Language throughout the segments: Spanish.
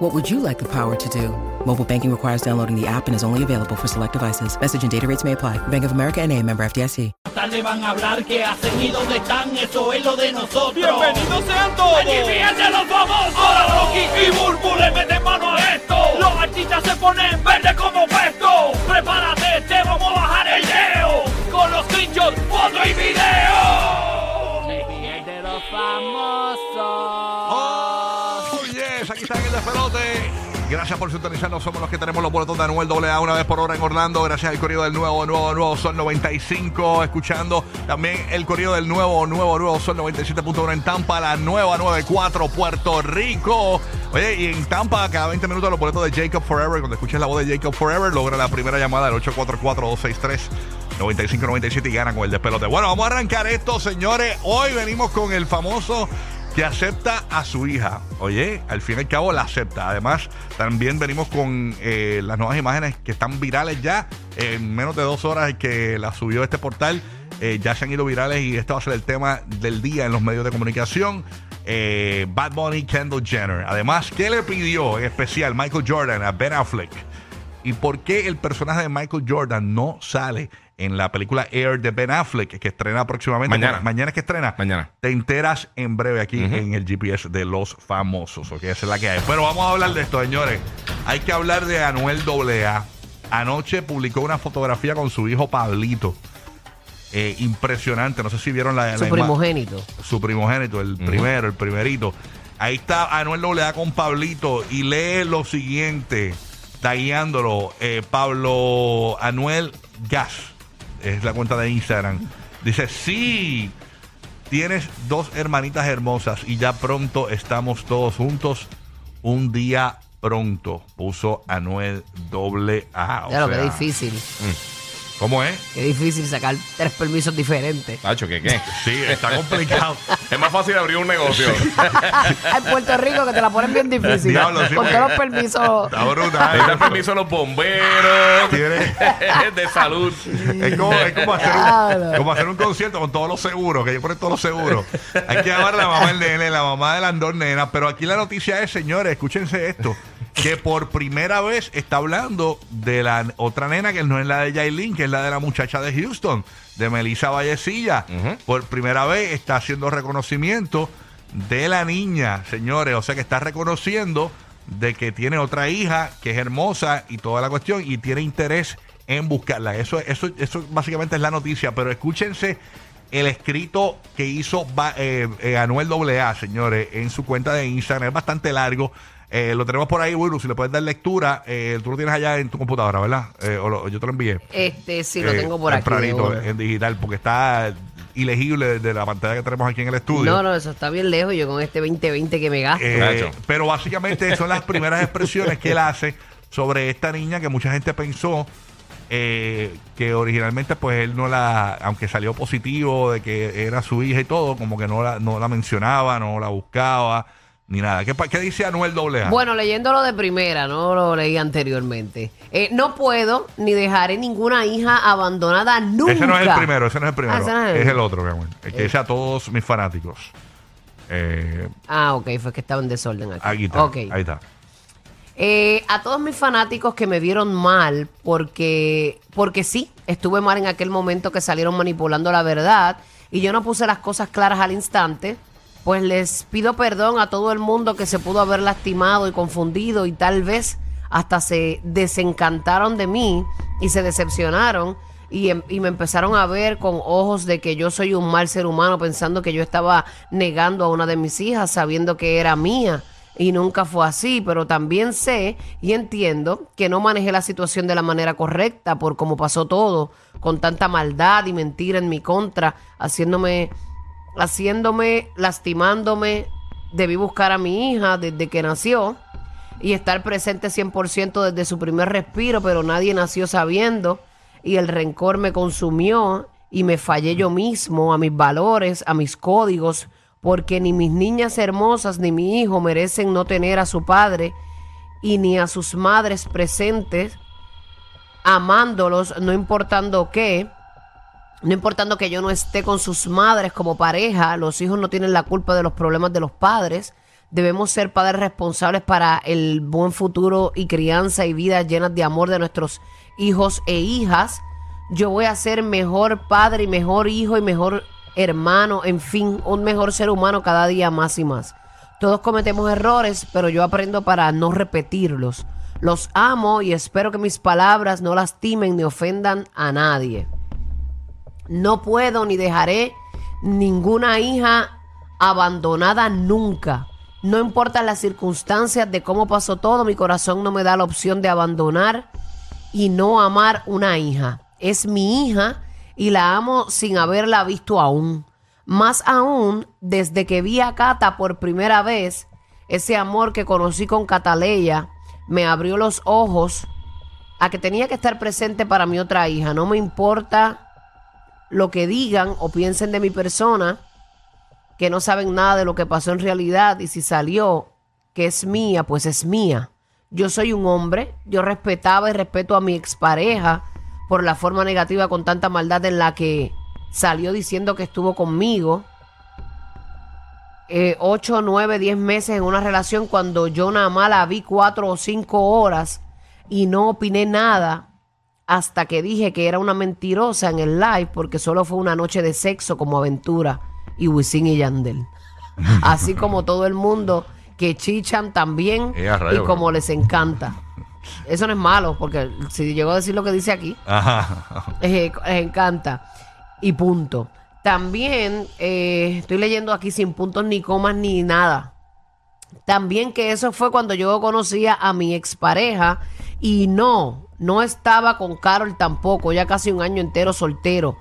What would you like the power to do? Mobile banking requires downloading the app and is only available for select devices. Message and data rates may apply. Bank of America and a member FDIC. tarde van a hablar qué hacen y dónde están, eso es lo de nosotros. ¡Bienvenidos sean todos! Allí fíjense los famosos. Ahora Rocky y Burbu le meten mano a esto. Gracias por sintonizarnos. Somos los que tenemos los boletos de Anuel AA una vez por hora en Orlando. Gracias al corrido del nuevo, nuevo, nuevo Sol 95. Escuchando también el corrido del nuevo, nuevo, nuevo Sol 97.1 en Tampa. La nueva 94 Puerto Rico. Y en Tampa, cada 20 minutos los boletos de Jacob Forever. Cuando escuches la voz de Jacob Forever, logra la primera llamada al 844-263-9597 y gana con el despelote. Bueno, vamos a arrancar esto, señores. Hoy venimos con el famoso que acepta a su hija. Oye, al fin y al cabo la acepta. Además, también venimos con eh, las nuevas imágenes que están virales ya. En menos de dos horas que la subió este portal, eh, ya se han ido virales y este va a ser el tema del día en los medios de comunicación. Eh, Bad Bunny, Kendall Jenner. Además, ¿qué le pidió en especial Michael Jordan a Ben Affleck? ¿Y por qué el personaje de Michael Jordan no sale en la película Air de Ben Affleck, que estrena próximamente? Mañana. Mañana es que estrena. Mañana. Te enteras en breve aquí en el GPS de los famosos. Ok, esa es la que hay. Pero vamos a hablar de esto, señores. Hay que hablar de Anuel AA. Anoche publicó una fotografía con su hijo Pablito. Eh, impresionante. No sé si vieron la, Su la primogénito. su primogénito, el primero, el primerito. Ahí está Anuel AA con Pablito y lee lo siguiente, tagueándolo, eh, Pablo Anuel Gas, es la cuenta de Instagram. Dice, sí, tienes dos hermanitas hermosas y ya pronto estamos todos juntos, un día pronto, puso Anuel AA. O Ya lo que sea, difícil. ¿Cómo es? Qué difícil sacar tres permisos diferentes. Tacho, ¿qué qué? Sí, está complicado. Es más fácil abrir un negocio. Hay Puerto Rico que te la ponen bien difícil. Diablo, sí, con porque- todos los permisos. Está brutal. Necesitan permiso los bomberos Tiene- de salud. Es como, es como hacer un, como hacer un concierto con todos los seguros, que yo ponen todos los seguros. Hay que llamar a la mamá del nene, la mamá de las dos nenas. Pero aquí la noticia es, señores, escúchense esto, que por primera vez está hablando de la otra nena que no es la de Yailin, que es la de la muchacha de Houston, de Melissa Vallecilla. Por primera vez está haciendo reconocimiento de la niña, señores. O sea que está reconociendo de que tiene otra hija que es hermosa y toda la cuestión y tiene interés en buscarla. Eso, eso, eso básicamente es la noticia, pero escúchense el escrito que hizo eh, eh, Anuel AA, señores, en su cuenta de Instagram. Es bastante largo. Eh, lo tenemos por ahí, Willu, si le puedes dar lectura. Eh, tú lo tienes allá en tu computadora, ¿verdad? Eh, o lo- yo te lo envié. Este, sí, lo Eh, tengo por aquí. en digital, porque está ilegible de la pantalla que tenemos aquí en el estudio. No, no, eso está bien lejos. Yo con este 2020 que me gasto. Eh, pero básicamente son las primeras expresiones que él hace sobre esta niña que mucha gente pensó eh, que originalmente pues él no la, aunque salió positivo de que era su hija y todo, como que no la, no la mencionaba, no la buscaba, ni nada. ¿Qué, qué dice Anuel AA? Bueno, leyéndolo de primera, no lo leí anteriormente. Eh, no puedo ni dejaré ninguna hija abandonada nunca. ese no es el primero, ese no es el primero, Ah, ese no es el- es el otro, mi amor. El que dice a todos mis fanáticos. Eh, Ah, ok, fue que estaba en desorden aquí. aquí está, ahí está. Eh, a todos mis fanáticos que me vieron mal, porque, porque sí, estuve mal en aquel momento que salieron manipulando la verdad y yo no puse las cosas claras al instante, pues les pido perdón a todo el mundo que se pudo haber lastimado y confundido y tal vez hasta se desencantaron de mí y se decepcionaron y, em- y me empezaron a ver con ojos de que yo soy un mal ser humano pensando que yo estaba negando a una de mis hijas sabiendo que era mía y nunca fue así, pero también sé y entiendo que no manejé la situación de la manera correcta por cómo pasó todo, con tanta maldad y mentira en mi contra, haciéndome, haciéndome, lastimándome. Debí buscar a mi hija desde que nació y estar presente 100% desde su primer respiro, pero nadie nació sabiendo y el rencor me consumió y me fallé yo mismo, a mis valores, a mis códigos, porque ni mis niñas hermosas ni mi hijo merecen no tener a su padre y ni a sus madres presentes, amándolos, no importando qué, no importando que yo no esté con sus madres como pareja, los hijos no tienen la culpa de los problemas de los padres. Debemos ser padres responsables para el buen futuro y crianza y vidas llenas de amor de nuestros hijos e hijas. Yo voy a ser mejor padre y mejor hijo y mejor hermano, en fin, un mejor ser humano cada día más y más. Todos cometemos errores, pero yo aprendo para no repetirlos. Los amo y espero que mis palabras no lastimen ni ofendan a nadie. No puedo ni dejaré ninguna hija abandonada nunca. No importa las circunstancias de cómo pasó todo, mi corazón no me da la opción de abandonar y no amar una hija. Es mi hija y la amo sin haberla visto aún. Más aún, desde que vi a Cata por primera vez, ese amor que conocí con Cataleya me abrió los ojos a que tenía que estar presente para mi otra hija. No me importa lo que digan o piensen de mi persona, que no saben nada de lo que pasó en realidad y si salió que es mía, pues es mía. Yo soy un hombre, yo respetaba y respeto a mi expareja por la forma negativa con tanta maldad en la que salió diciendo que estuvo conmigo. Eh, ocho, nueve, diez meses en una relación cuando yo nada más la vi cuatro o cinco horas y no opiné nada hasta que dije que era una mentirosa en el live porque solo fue una noche de sexo como aventura y Wisin y Yandel. Así como todo el mundo que chichan también y como les encanta. Eso no es malo porque si llegó a decir lo que dice aquí, Ajá. eh, les encanta. Y punto. También eh, estoy leyendo aquí sin puntos ni comas ni nada. También que eso fue cuando yo conocía a mi expareja y no, no estaba con Carol tampoco, ya casi un año entero soltero.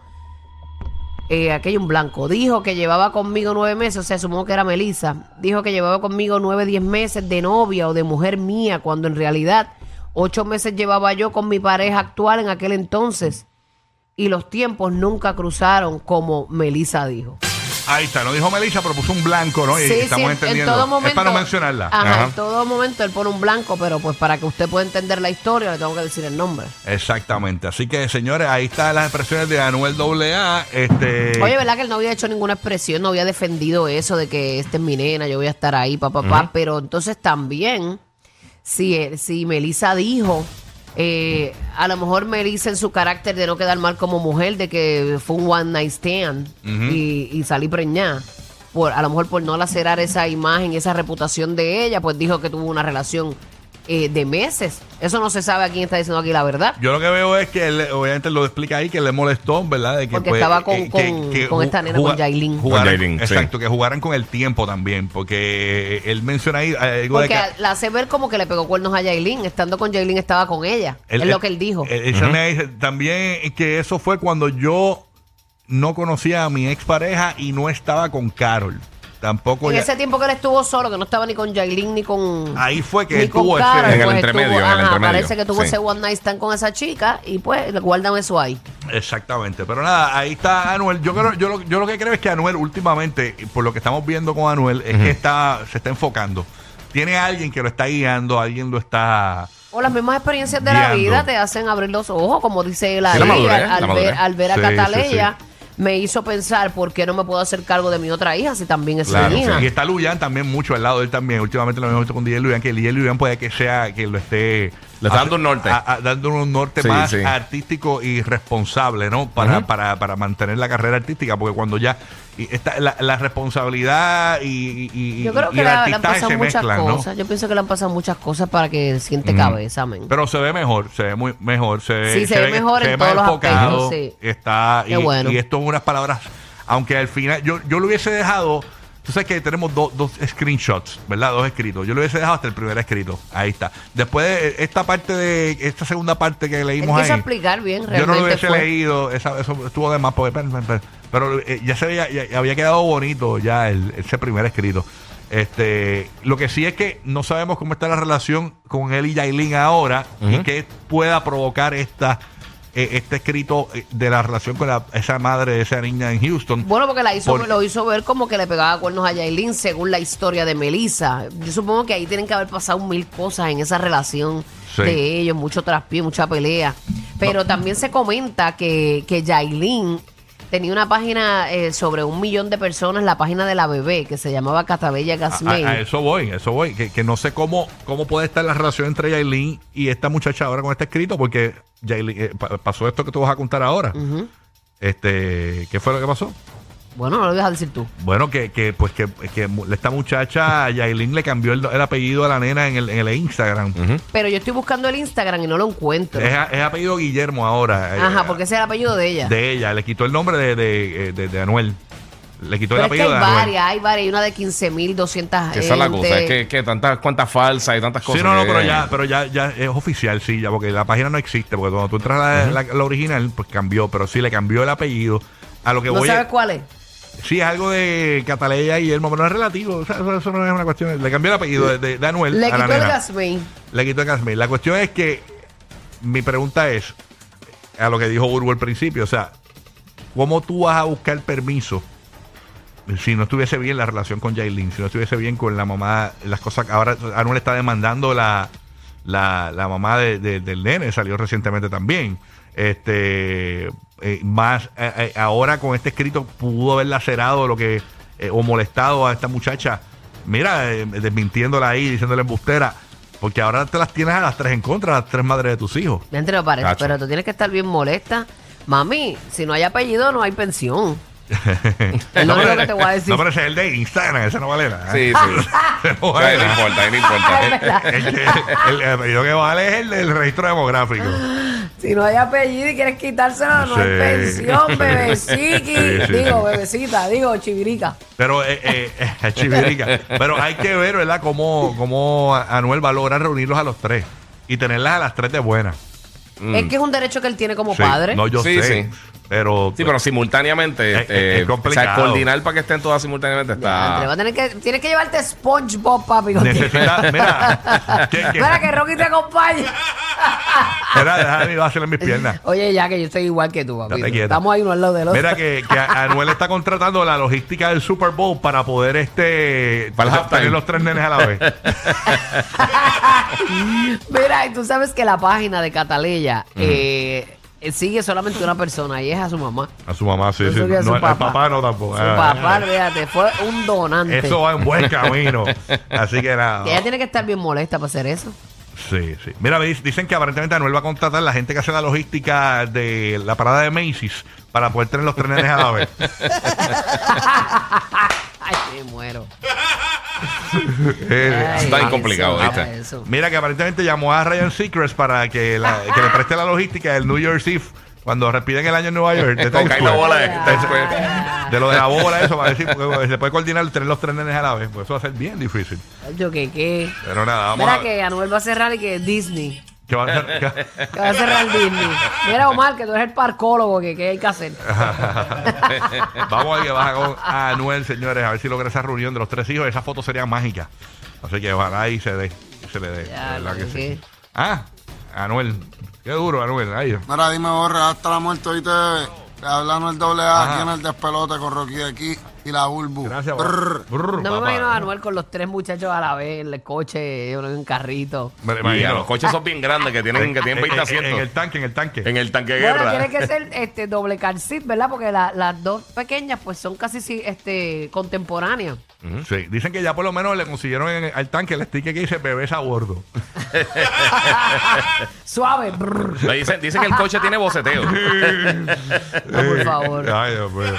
Eh, hay un blanco. Dijo que llevaba conmigo nueve meses, o sea, supongo que era Melissa. Dijo que llevaba conmigo nueve, diez meses de novia o de mujer mía, cuando en realidad ocho meses llevaba yo con mi pareja actual en aquel entonces. Y los tiempos nunca cruzaron, como Melissa dijo. Ahí está, no dijo Melissa, pero puso un blanco, ¿no? Y Sí, sí, estamos en- entendiendo. En todo momento, es para no mencionarla. Ajá, Ajá. en todo momento él pone un blanco, pero pues para que usted pueda entender la historia le tengo que decir el nombre. Exactamente. Así que, señores, ahí están las expresiones de Anuel AA. Este, Oye, ¿verdad que él no había hecho ninguna expresión, no había defendido eso de que esta es mi nena, yo voy a estar ahí, papá, papá? Pero entonces también, si, eh, si Melissa dijo, eh, a lo mejor Melissa en su carácter de no quedar mal como mujer, de que fue un one night stand y, y salí preñada, por, a lo mejor por no lacerar esa imagen, esa reputación de ella, pues dijo que tuvo una relación eh, de meses. Eso no se sabe a quién está diciendo aquí la verdad. Yo lo que veo es que él, obviamente lo explica ahí, que le molestó, ¿verdad? De que, Porque pues, estaba con- eh, con- con esta nena, con Con sí. exacto, que jugaran con el tiempo también, porque él menciona ahí algo de Porque que... la hace ver como que le pegó cuernos a Yailin. Estando con Yailin estaba con ella. él- es lo que él dijo. él- él también dice también que eso fue cuando yo no conocía a mi expareja y no estaba con Carol. Tampoco en ya- ese tiempo que él estuvo solo, que no estaba ni con Yailin ni con. Ahí fue que él tuvo ese- En el pues entremedio, estuvo- en el ajá, entremedio, Parece que tuvo sí. ese one night stand con esa chica y pues le guardan eso ahí. Exactamente, pero nada, ahí está Anuel. Yo creo, yo lo, yo lo que creo es que Anuel últimamente, por lo que estamos viendo con Anuel, es que está, se está enfocando. Tiene alguien que lo está guiando, alguien lo está. O las mismas experiencias de la vida te hacen abrir los ojos, como dice él ahí. Sí, la madurez, al, ver, al ver a Sí, Cataleya, sí, me hizo pensar por qué no me puedo hacer cargo de mi otra hija si también es Claro, mi hija. Y está Luyan también mucho al lado de él también. Últimamente lo hemos visto con DJ Luyan, que DJ Luyan puede que sea que lo esté. Le está dando un norte. a- a- dando un norte Sí, más sí. artístico y responsable, ¿no? Para, para, para mantener la carrera artística, porque cuando ya. y esta, la, la responsabilidad y, y, Yo creo y que el le, le han pasado se muchas mezclan, ¿no? cosas. Yo pienso que le han pasado muchas cosas para que siente cabeza, men. Pero se ve mejor, se ve muy mejor, se ve, Sí, se ve mejor en todos los enfocado, aspectos, sí. Está y, Qué bueno. y esto es unas palabras, aunque al final yo, yo lo hubiese dejado, tú sabes que tenemos do- dos screenshots, ¿verdad? Dos escritos. Yo lo hubiese dejado hasta el primer escrito. Ahí está. Después de esta parte de esta segunda parte que leímos ahí. explicar bien, Yo no lo hubiese fue. leído, esa- eso estuvo de más, porque, pero, pero- pero, eh, ya se veía, ya- ya había quedado bonito ya el, ese primer escrito. Este, lo que sí es que no sabemos cómo está la relación con él y Yailin ahora y qué pueda provocar esta eh, este escrito eh, de la relación con la- esa madre de esa niña en Houston. Bueno, porque la hizo, lo hizo ver como que le pegaba cuernos a Yailin, según la historia de Melissa. Yo supongo que ahí tienen que haber pasado mil cosas en esa relación Sí. de ellos, mucho traspié, mucha pelea. Pero también se comenta que, que Yailin tenía una página eh, sobre un millón de personas, la página de la bebé, que se llamaba Catabella Gasmey. a- a eso voy, a eso voy. Que, que no sé cómo, cómo puede estar la relación entre Yailin y esta muchacha ahora con este escrito, porque Yailin, eh, pa- pasó esto que tú vas a contar ahora. Este, ¿qué fue lo que pasó? Bueno, no lo a decir tú. Bueno, que, que pues que, que esta muchacha, Yailin, le cambió el, el apellido a la nena en el, en el Instagram. Pero yo estoy buscando el Instagram y no lo encuentro. es, apellido Guillermo ahora. eh, Ajá, porque ese es el apellido de ella. De ella, le quitó el nombre de, de, eh, de- de Anuel. Le quitó Pero el es que apellido hay de Anuel. varias, hay varias. Hay una de 15.200 Que esa es la cosa, es que, que tantas cuentas falsas y tantas cosas. Sí, no, no, pero ya, pero ya, ya es oficial, sí, ya, porque la página no existe, porque cuando tú entras a la, la- la original, pues cambió, pero sí le cambió el apellido. A lo que ¿No voy sabes es- cuál es? Sí, es algo de Cataleya y Guillermo, pero no es relativo. O sea, eso, eso no es una cuestión. Le cambió el apellido de, de- de Anuel Le a la quitó el nena. Gasmey. Le quitó el Gasmey. La cuestión es que mi pregunta es, a lo que dijo Urbo al principio, o sea, ¿cómo tú vas a buscar permiso si no estuviese bien la relación con Jailin, si no estuviese bien con la mamá, las cosas ahora Anuel está demandando la, la, la mamá de- de- del nene, salió recientemente también. Este, eh, más eh, eh, ahora con este escrito pudo haber lacerado lo que, eh, o molestado a esta muchacha, mira, eh, desmintiéndola ahí, diciéndole embustera. Porque ahora te las tienes a las tres en contra, a las tres madres de tus hijos. Me entre parece, Tacho. pero tú tienes que estar bien molesta. Mami, si no hay apellido, no hay pensión. Es lo único que te voy a decir. No, pero ese es el de Instagram, ese no vale nada. Sí, sí. No vale importa, no importa. El- el apellido que vale es el del registro demográfico. Si no hay apellido y quieres quitárselo, no hay Sí. pensión, bebeciqui. Sí, sí, digo, sí. bebecita, digo, chivirica. Pero eh, eh, eh, chivirica. Pero hay que ver, ¿verdad?, cómo, cómo Anuel va a lograr reunirlos a los tres y tenerlas a las tres de buenas. Es que es un derecho que él tiene como Sí. padre. No, yo Sí, sé. sí. Pero, Sí, pero simultáneamente. Es- este, es o sea, complicado. coordinar para que estén todas simultáneamente está. va a tener que, tienes que llevarte SpongeBob, papi. necesita. Mira, que, que, Espera que Rocky te acompañe. mira, déjame ir a hacerle mis piernas. Oye, ya que yo estoy igual que tú, papi. Estamos ahí uno al lado del otro. Mira que, que Anuel está contratando la logística del Super Bowl para poder este Para tener los tres nenes a la vez. Mira, y tú sabes que la página de Cataleya eh, sigue solamente una persona y es a su mamá. A su mamá, sí, Yo sí. No, su el papá. papá no tampoco. Su Ah, papá, fíjate, fue un donante. Eso va en buen camino. Así que nada. Ella tiene que estar bien molesta para hacer eso. Sí, sí. Mira, dic- dicen que aparentemente Anuel va a contratar a la gente que hace la logística de la parada de Macy's para poder tener los tres nenes a la vez. Ay, me muero. Eh, está bien complicado, mira ¿viste? eso. Mira que aparentemente llamó a Ryan Seacrest para que, la- que le preste la logística del New Year's Eve cuando repiten el año en Nueva York. de Con Times caer la Square. bola de Ya. Times Square. De lo de la bola, eso, para decir, porque se puede coordinar tener los tres nenes a la vez. Pues eso va a ser bien difícil. Yo que qué. Pero nada, vamos Mira a que Anuel va a cerrar y que Disney. Que va a ser- que- Que va a cerrar Disney. Mira, Omar, que tú eres el parcólogo, que qué hay que hacer. Vamos a ver que baja con Anuel, señores, a ver si logra esa reunión de los tres hijos. Esa foto sería mágica. Así que ojalá ahí se dé. Se le dé. Ya, de verdad que sí. Ah, Anuel. Qué duro, Anuel. Ay, Mira, dime, borra, hasta la muerte hoy te te hablan el doble A aquí en el despelote con Rocky de aquí y la Bulbu. gracias, Brr. Brr, No me papá. imagino a Anuel con los tres muchachos a la vez en el coche, uno en un carrito. Me lo Y a imagino. los coches son bien grandes que tienen, que tienen 20 En- en- asientos. En el tanque, en el tanque. En el tanque de Bueno, guerra. tiene que ser este doble car seat, ¿verdad? Porque la- las dos pequeñas pues son casi sí, este contemporáneas. Sí, dicen que ya por lo menos le consiguieron en- al tanque el sticker que dice bebés a bordo. Suave. brr. Le Dicen, dicen que el coche tiene boceteo. No, por favor. Ay, Dios mío.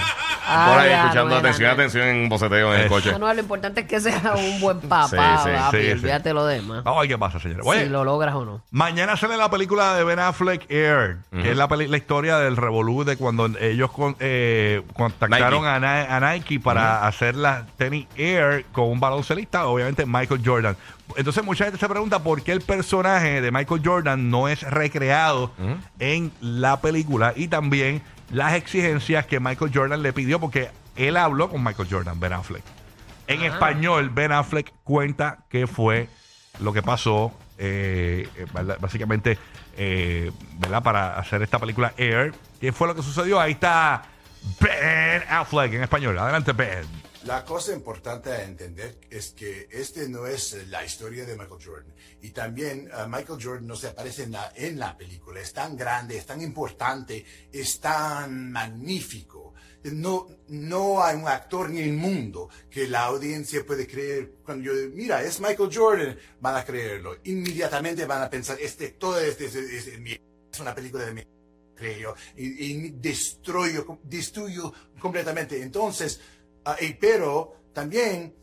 Por ahí Ay, escuchando atención, atención en boceteo en el coche. Anuel, lo importante es que sea un buen papá, Sí, sí, papi, sí, olvídate lo demás. Vamos a ver qué pasa, señores. Oye, si lo logras o no. Mañana sale la película de Ben Affleck Air, que es la, la historia del revolú de cuando ellos con- eh, contactaron Nike. a, Ni- a Nike para hacer la tenis Air con un baloncelista, obviamente Michael Jordan. Entonces mucha gente se pregunta por qué el personaje de Michael Jordan no es recreado en la película y también las exigencias que Michael Jordan le pidió porque él habló con Michael Jordan, Ben Affleck. En español, Ben Affleck cuenta qué fue lo que pasó eh, eh, básicamente, eh, ¿verdad? Para hacer esta película Air. ¿Qué fue lo que sucedió? Ahí está Ben Affleck en español. Adelante, Ben. La cosa importante a entender es que este no es la historia de Michael Jordan. Y también eh, Michael Jordan no se aparece en la, en la película. Es tan grande, es tan importante, es tan magnífico. No, no hay un actor en el mundo que la audiencia puede creer. Cuando yo digo, mira, es Michael Jordan, van a creerlo. Inmediatamente van a pensar, este, todo este es, es- es una película de mi creo, y, y destruyo, destruyo completamente. Entonces, ah, y- pero también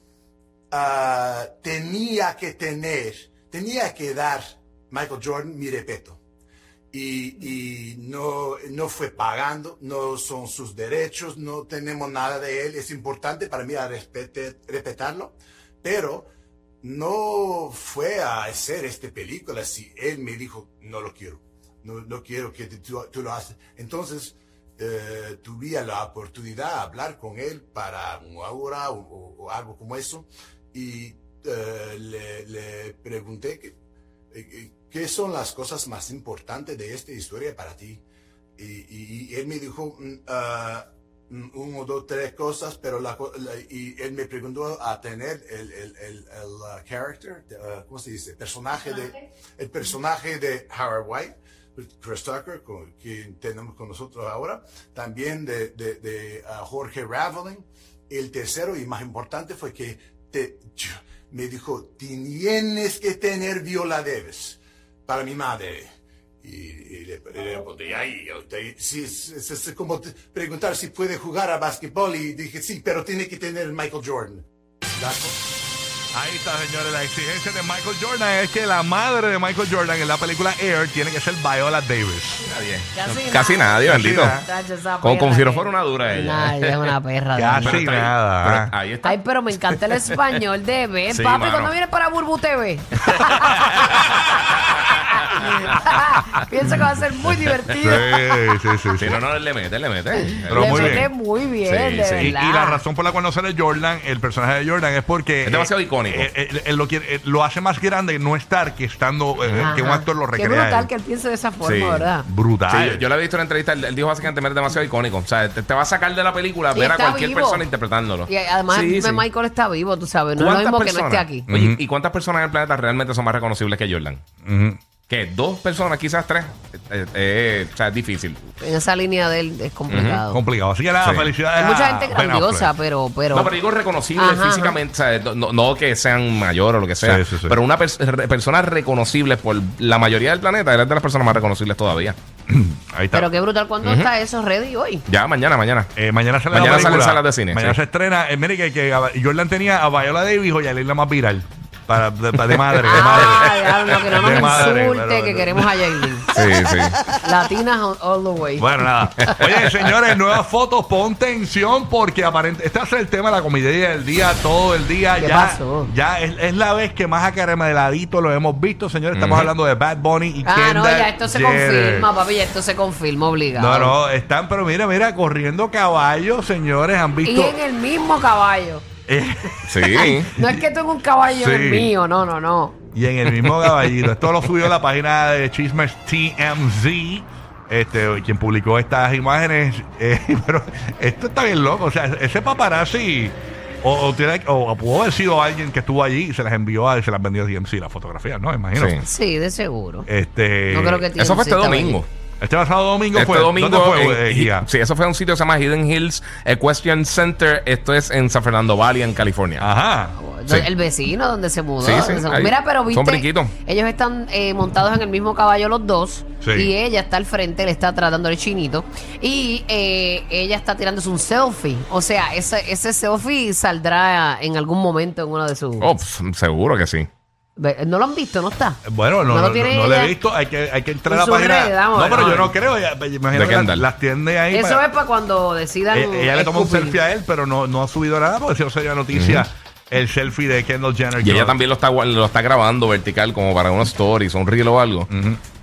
ah, tenía que tener, tenía que dar Michael Jordan mi respeto. Y, y no, no fue pagando, no son sus derechos, no tenemos nada de él. Es importante para mí a respete- respetarlo, pero no fue a hacer esta película si él me dijo, no lo quiero, no, no quiero que tú, tú lo haces. Entonces, eh, tuve la oportunidad de hablar con él para una hora o, o- o algo como eso y eh, le, le pregunté que, eh, qué son las cosas más importantes de esta historia para ti. Y, y- y él me dijo mm, uno, dos, tres cosas, pero la, la- y él me preguntó a tener el, el, el, el, uh, character, uh, ¿cómo se dice? Personaje de, el personaje de Howard White. Chris Tucker, con, que tenemos con nosotros ahora, también de, de, de, uh, Jorge Raveling. El tercero y más importante fue que te, me dijo, tienes que tener Viola Davis para mi madre. Y, y le, le respondí, ay, sí, es, como preguntar si puede jugar a básquetbol y dije, sí, pero tiene que tener Michael Jordan. Ahí está, señores. La exigencia de Michael Jordan es que la madre de Michael Jordan en la película Air tiene que ser Viola Davis. Nadie. Casi Casi nada. nadie, bendito. nada. Esa Como, si no fuera una dura ella. Ella es una perra. Casi Dani. está ahí. nada. Pero ahí está. Ay, pero me encanta el español de Ben. Sí, Papi, mano. ¿cuándo vienes para Burbu TV? Pienso que va a ser muy divertido. Sí, sí, sí. sí. Si no, le mete, le mete. Pero Le muy mete bien. muy bien, Sí, de sí. Y, la razón por la cual no sale Jordan, el personaje de Jordan, es porque. Es demasiado icónico. eh, eh, él lo, quiere- eh, lo hace más grande no estar que estando. eh, que un Ajá. actor lo Qué recrea. brutal él. que él piense de esa forma, Sí. ¿verdad? Brutal. Sí, yo, yo le he visto en una entrevista, él, él dijo básicamente es demasiado icónico. O sea, te, te va a sacar de la película Y ver a está cualquier vivo. persona interpretándolo. Y además Sí, sí. Michael está vivo, tú sabes. No es lo ¿Cuántas mismo que no personas? esté aquí. Oye, ¿y cuántas personas en el planeta realmente son más reconocibles que Jordan? Ujú. ¿Qué? ¿Dos personas? Quizás tres. Eh, eh, o sea, es difícil. En esa línea de él es complicado. Complicado. Así que nada, Sí. felicidades. Hay mucha a gente Ben grandiosa, Affleck. pero, pero, No, pero digo reconocibles Ajá, físicamente, o sea, no, que sean mayor o lo que sea, Sí, sí, sí. pero una pers- re- persona reconocible por la mayoría del planeta, eres de las personas más reconocibles todavía. Ahí está. pero qué brutal cuando está eso ready hoy. Ya, mañana, mañana. Eh, mañana sale Mañana la película. salen salas de cine, Mañana sí. se estrena. Eh, mire que, que a- Jordan tenía a Viola Davis y a la más viral. Para, de, de madre, de Ah, madre. diablo, que no nos De madre, insulte, pero- que queremos a Yailin. Sí, sí. Latinas all, all the way. Bueno, nada. Oye, señores, nuevas fotos, pon tensión porque aparente, este va a ser el tema de la comedia del día, todo el día. ¿Qué ya pasó? ya es, es la vez que más acarameladito lo hemos visto, señores. Estamos hablando de Bad Bunny y ah, no, Kendall ya esto se Jenner. confirma, papi, ya esto se confirma obligado. No, no, están, pero mira, mira, corriendo caballos, señores, han Y visto. en el mismo caballo. Sí. No es que tengo un caballo en el mío, no, no, no. y en el mismo caballito. Esto lo subió a la página de Chismes TMZ. Este, quien publicó estas imágenes, eh, pero esto está bien loco. O sea, ese paparazzi, o, o, tiene- o pudo haber sido alguien que estuvo allí y se las envió a, se las vendió a TMZ las fotografías, ¿no? Imagino. Sí. Sí, de seguro. Este, No creo que Eso fue este estaba domingo. allí. Este pasado domingo Este fue. domingo. ¿Dónde fue, en- eh, sí, eso fue un sitio que se llama Hidden Hills Equestrian Center. Esto es en San Fernando Valley, en California. Ajá. Sí. El vecino donde se mudó. Sí, sí, donde se- ahí. Mira, pero Son viste, brinquitos. ellos están eh, montados en el mismo caballo los dos. Sí. Y ella está al frente, le está tratando el chinito. Y eh, ella está tirándose un selfie. O sea, ese, ese selfie saldrá en algún momento en uno de sus... Oh, seguro que sí. ¿No lo han visto? ¿No está? Bueno, no, ¿No no, lo tiene no, no lo ella? he visto. Hay que, hay que entrar En a la página. red, vamos no, pero yo no creo. ya- Me imagino que las, las tiende ahí. Eso para- es para cuando decidan... Eh, ella le tomó un selfie a él, pero no, no ha subido nada porque si no sería noticia el selfie de Kendall Jenner. Y ella también lo está, lo está grabando vertical como para unos stories, un reel o algo.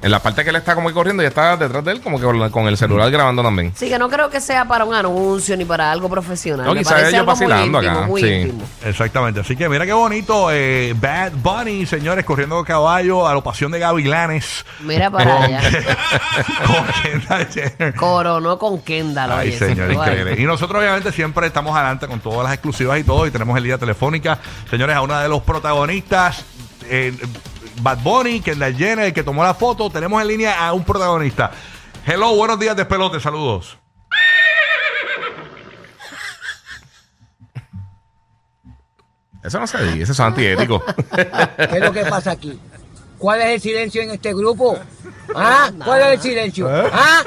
En la parte que él está como que corriendo y está detrás de él, como que con, el celular grabando también. Sí, que no creo que sea para un anuncio ni para algo profesional. No, Me quizás parece ellos algo muy vacilando íntimo, acá, muy sí. íntimo. Exactamente. Así que mira qué bonito. eh, Bad Bunny, señores, corriendo a caballo a la pasión de Gavilanes. Mira para allá. Con Kendall Jenner. Coronó con Kendall. Ay, oye, señor, se fue ahí. increíble. Y nosotros, obviamente, siempre estamos adelante con todas las exclusivas y todo. Y tenemos el día telefónica, señores, a una de los protagonistas, eh, Bad Bunny, Kendall Jenner, el que tomó la foto. Tenemos en línea a un protagonista. Hello, buenos días, despelote, saludos. Eso no se dice, eso es antiético. ¿Qué es lo que pasa aquí? ¿Cuál es el silencio en este grupo? ¿Ah? ¿Cuál es el silencio? ¿Ah?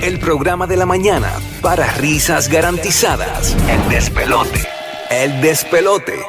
El programa de la mañana para risas garantizadas. El despelote. El despelote.